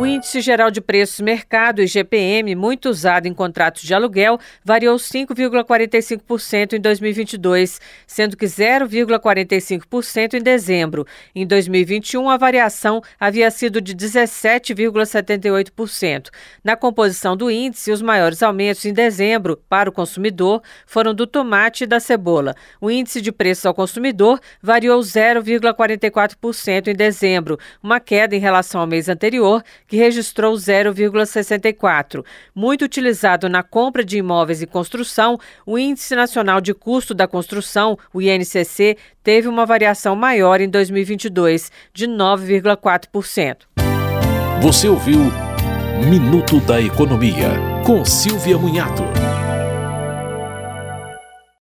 O Índice Geral de Preços Mercado, IGPM, muito usado em contratos de aluguel, variou 5,45% em 2022, sendo que 0,45% em dezembro. Em 2021, a variação havia sido de 17,78%. Na composição do índice, os maiores aumentos em dezembro para o consumidor foram do tomate e da cebola. O índice de preços ao consumidor variou 0,44% em dezembro, uma queda em relação ao mês anterior que registrou 0,64. Muito utilizado na compra de imóveis e construção, o Índice Nacional de Custo da Construção, o INCC, teve uma variação maior em 2022, de 9,4%. Você ouviu Minuto da Economia, com Silvia Munhato.